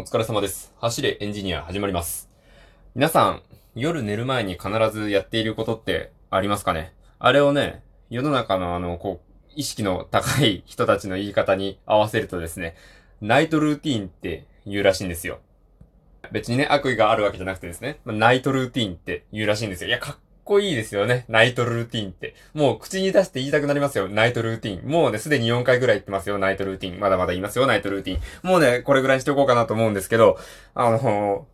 お疲れ様です。走れエンジニア始まります。皆さん、夜寝る前に必ずやっていることってありますかね？あれをね、世の中のあの、こう、意識の高い人たちの言い方に合わせるとですね、ナイトルーティーンって言うらしいんですよ。別にね、悪意があるわけじゃなくてですね、まナイトルーティーンって言うらしいんですよ。いや、かっこいいですよね。ナイトルーティーンって。もう口に出して言いたくなりますよ。ナイトルーティーン。もうね、すでに4回ぐらい言ってますよ。ナイトルーティーン。まだまだ言いますよ。ナイトルーティーン。もうね、これぐらいにしておこうかなと思うんですけど、あの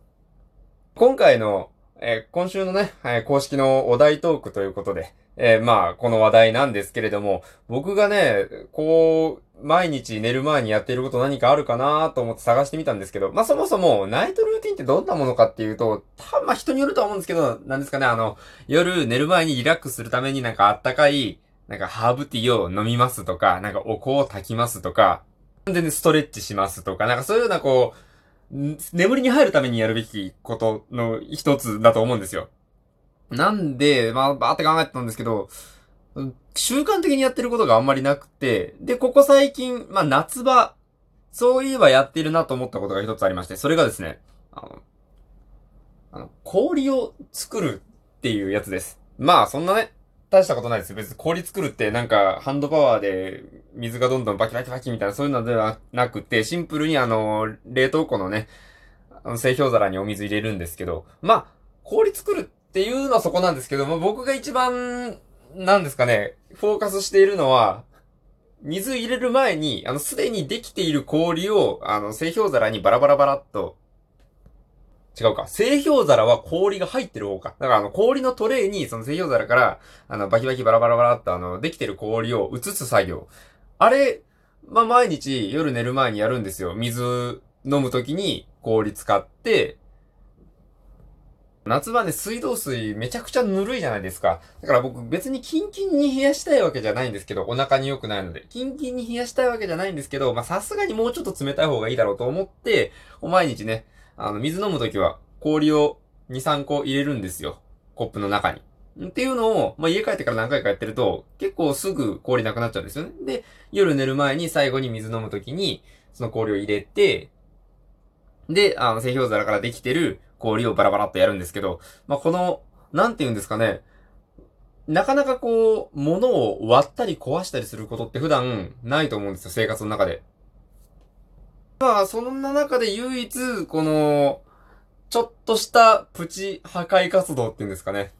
今回の、えー今週のね、えー公式のお題トークということで、えーまあ、この話題なんですけれども、僕がね、こう、毎日寝る前にやっていること何かあるかなと思って探してみたんですけど、まあそもそも、ナイトルーティンってどんなものかっていうと、たまあ人によるとは思うんですけど、なんですかね、あの、夜寝る前にリラックスするためになんかあったかい、なんかハーブティーを飲みますとか、なんかお香を炊きますとか、でね、ストレッチしますとか、なんかそういうようなこう眠りに入るためにやるべきことの一つだと思うんですよ。なんで、まあ、バーって考えてたんですけど、習慣的にやってることがあんまりなくて、で、ここ最近、まあ、夏場、そういえばやってるなと思ったことが一つありまして、それがですね、あの、あの、氷を作るっていうやつです。まあ、そんなね、大したことないですよ。別に氷作るってなんかハンドパワーで水がどんどんバキバキバキみたいなそういうのではなくて、シンプルにあの、冷凍庫のね、あの製氷皿にお水入れるんですけど、まあ、氷作るっていうのはそこなんですけど、まあ、僕が一番、なんですかね、フォーカスしているのは、水入れる前に、あの、すでにできている氷を、あの、製氷皿にバラバラバラっと、違うか。製氷皿は氷が入ってる方か。だからあの、氷のトレイに、その製氷皿から、あの、バキバキバラバラバラっとあの、できてる氷を移す作業。あれ、まあ、毎日夜寝る前にやるんですよ。水飲むときに氷使って、夏場ね、水道水めちゃくちゃぬるいじゃないですか。だから僕別にキンキンに冷やしたいわけじゃないんですけど、お腹に良くないので。キンキンに冷やしたいわけじゃないんですけど、ま、さすがにもうちょっと冷たい方がいいだろうと思って、毎日ね、あの、水飲むときは氷を2、3個入れるんですよ。コップの中に。っていうのを、まあ、家帰ってから何回かやってると、結構すぐ氷なくなっちゃうんですよね。で、夜寝る前に最後に水飲むときに、その氷を入れて、で、あの、製氷皿からできてる氷をバラバラっとやるんですけど、まあ、この、なんて言うんですかね、なかなかこう、物を割ったり壊したりすることって普段ないと思うんですよ、生活の中で。まあ、そんな中で唯一、この、ちょっとしたプチ破壊活動っていうんですかね。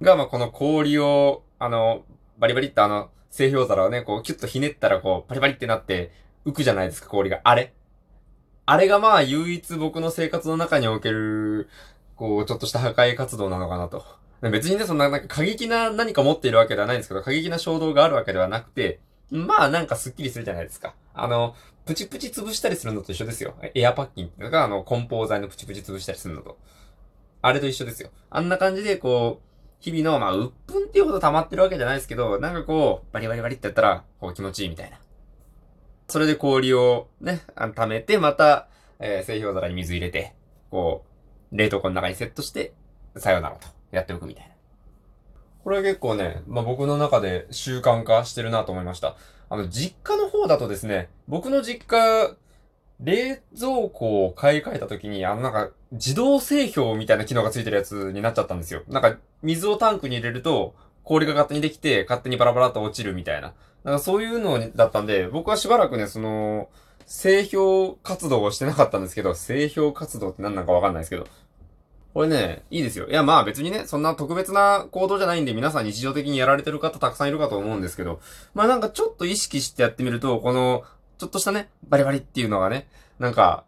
が、まあ、この氷を、あの、バリバリってあの、製氷皿をね、こう、キュッとひねったら、こう、パリパリってなって、浮くじゃないですか、氷が。あれあれがまあ、唯一僕の生活の中における、こう、ちょっとした破壊活動なのかなと。別にね、そんな、なんか過激な何か持っているわけではないんですけど、過激な衝動があるわけではなくて、まあ、なんかスッキリするじゃないですか。あの、プチプチ潰したりするのと一緒ですよ。エアパッキンっていうのが、あの、梱包材のプチプチ潰したりするのと。あれと一緒ですよ。あんな感じで、こう、日々の、まあ、鬱憤っていうほど溜まってるわけじゃないですけど、なんかこう、バリバリバリってやったら、こう気持ちいいみたいな。それで氷をね、あの溜めて、また、えー、製氷皿に水入れて、こう、冷凍庫の中にセットして、さよならと、やっておくみたいな。これは結構ね、まあ、僕の中で習慣化してるなと思いました。あの、実家の方だとですね、僕の実家、冷蔵庫を買い替えた時に、あのなんか、自動製氷みたいな機能がついてるやつになっちゃったんですよ。なんか、水をタンクに入れると、氷が勝手にできて、勝手にバラバラと落ちるみたいな。なんかそういうのだったんで、僕はしばらくね、その、製氷活動をしてなかったんですけど、製氷活動って何なのかわかんないですけど。これね、いいですよ。いや、まあ別にね、そんな特別な行動じゃないんで、皆さん日常的にやられてる方たくさんいるかと思うんですけど、まあなんかちょっと意識してやってみると、この、ちょっとしたね、バリバリっていうのがね、なんか、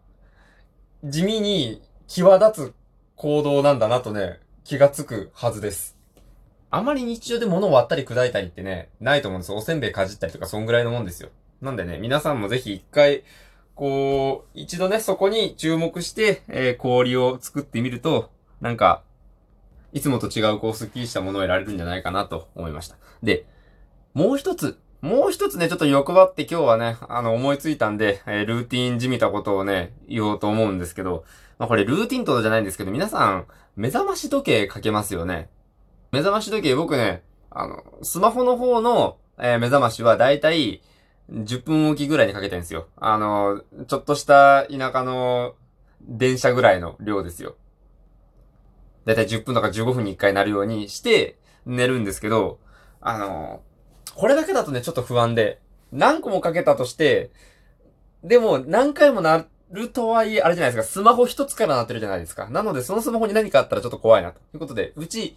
地味に際立つ行動なんだなとね、気がつくはずです。あまり日常で物を割ったり砕いたりってね、ないと思うんですよ。おせんべいかじったりとか、そんぐらいのもんですよ。なんでね、皆さんもぜひ一回、こう、一度ね、そこに注目して、えー氷を作ってみると、なんか、いつもと違う、こう、スッキリしたものを得られるんじゃないかなと思いました。で、もう一つ、もう一つね、ちょっと欲張って今日はね、あの、思いついたんで、えールーティンじみたことをね、言おうと思うんですけど、まあ、これルーティンとじゃないんですけど、皆さん、目覚まし時計かけますよね。目覚まし時計、僕ね、あの、スマホの方の、えー目覚ましはだいたい10分おきぐらいにかけてるんですよ。あの、ちょっとした田舎の電車ぐらいの量ですよ。だいたい10分とか15分に1回なるようにして寝るんですけど、あのこれだけだとね、ちょっと不安で、何個もかけたとして、でも何回もなるとはいえ、あれじゃないですか、スマホ一つからなってるじゃないですか。なので、そのスマホに何かあったらちょっと怖いな、ということで、うち、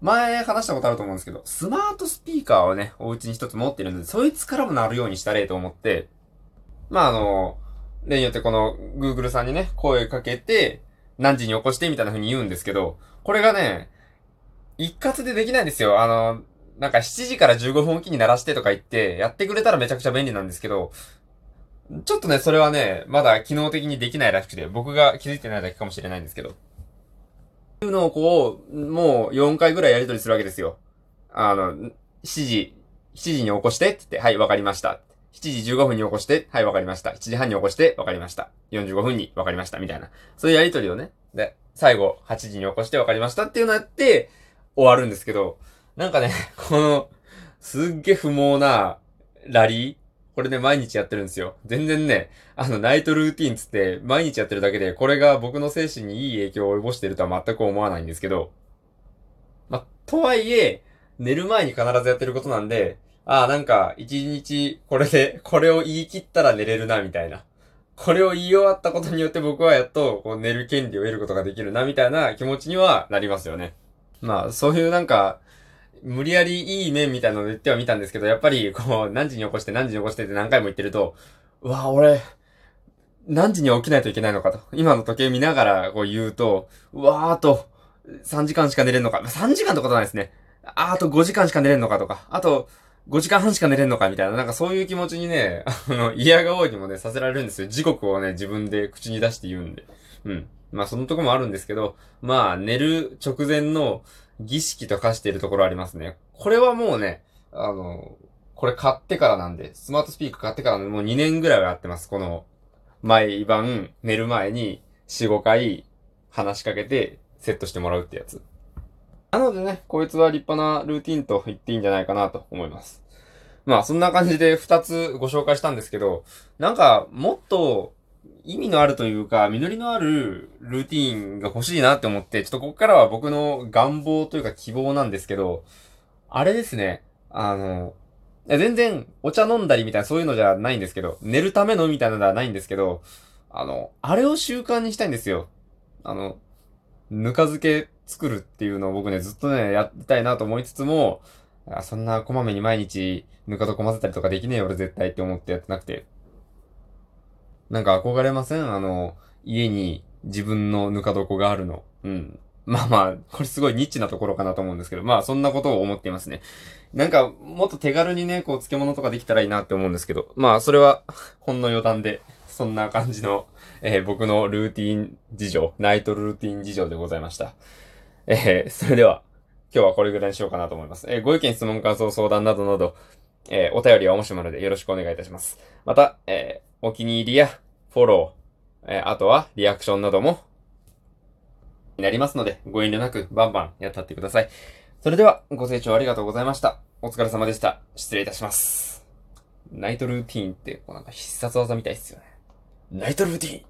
前話したことあると思うんですけど、スマートスピーカーをね、お家に一つ持ってるので、そいつからもなるようにしたれと思って、まあ、あの、例によってこの Google さんにね、声かけて、何時に起こしてみたいな風に言うんですけど、これがね、一括でできないんですよ。あの、なんか7時から15分おきに鳴らしてとか言って、やってくれたらめちゃくちゃ便利なんですけど、ちょっとね、それはね、まだ機能的にできないらしくて、僕が気づいてないだけかもしれないんですけど。いうのをこう、もう4回ぐらいやり取りするわけですよ。あの、7時、7時に起こしてって言って、はい、わかりました。7時15分に起こして、はい、わかりました。7時半に起こして、わかりました。45分にわかりました。みたいな。そういうやり取りをね。で、最後、8時に起こしてわかりましたっていうのやって、終わるんですけど、なんかね、この、すっげえ不毛なラリーこれね、毎日やってるんですよ。全然ね、あの、ナイトルーティンつって、毎日やってるだけで、これが僕の精神にいい影響を及ぼしてるとは全く思わないんですけど、ま、とはいえ、寝る前に必ずやってることなんで、ああ、なんか、一日、これで、これを言い切ったら寝れるな、みたいな。これを言い終わったことによって僕はやっと、こう、寝る権利を得ることができるな、みたいな気持ちにはなりますよね。まあ、そういうなんか、無理やりいい面みたいなの言ってはみたんですけど、やっぱり、こう、何時に起こして何時に起こしてって何回も言ってると、うわ、俺、何時に起きないといけないのかと。今の時計見ながらこう言うと、うわーあと、3時間しか寝れんのか。3時間ってことないですね。あ、あと5時間しか寝れんのかとか。あと、5時間半しか寝れんのかみたいな、なんかそういう気持ちにね、あの、嫌が多いにもね、させられるんですよ。時刻をね、自分で口に出して言うんで。うん。まあそのとこもあるんですけど、まあ寝る直前の儀式と化しているところありますね。これはもうね、あの、これ買ってからなんで、スマートスピーカー買ってからもう2年ぐらいはやってます。この、毎晩寝る前に4、5回話しかけてセットしてもらうってやつ。なのでね、こいつは立派なルーティンと言っていいんじゃないかなと思います。まあそんな感じで2つご紹介したんですけど、なんかもっと意味のあるというか、実りのあるルーティーンが欲しいなって思って、ちょっとここからは僕の願望というか希望なんですけど、あれですね、あの、全然お茶飲んだりみたいなそういうのじゃないんですけど、寝るためのみたいなのではないんですけど、あの、あれを習慣にしたいんですよ。あの、ぬか漬け作るっていうのを僕ね、ずっとね、やりたいなと思いつつも、あそんなこまめに毎日ぬか床混ぜたりとかできねえよ俺絶対って思ってやってなくて。なんか憧れません？あの、家に自分のぬか床があるの。うん。まあまあ、これすごいニッチなところかなと思うんですけど、まあそんなことを思っていますね。なんか、もっと手軽にね、こう漬物とかできたらいいなって思うんですけど、まあそれは、ほんの余談で、そんな感じの、えー、僕のルーティン事情、ナイトルーティン事情でございました。えー、それでは、今日はこれぐらいにしようかなと思います。えー、ご意見、質問、感想、相談などなど、えー、お便りは面白いのでよろしくお願いいたします。また、えー、お気に入りやフォロー、えー、あとはリアクションなども、になりますので、ご遠慮なくバンバンやったってください。それでは、ご清聴ありがとうございました。お疲れ様でした。失礼いたします。ナイトルーティーンって、こうなんか必殺技みたいっすよね。ナイトルーティーン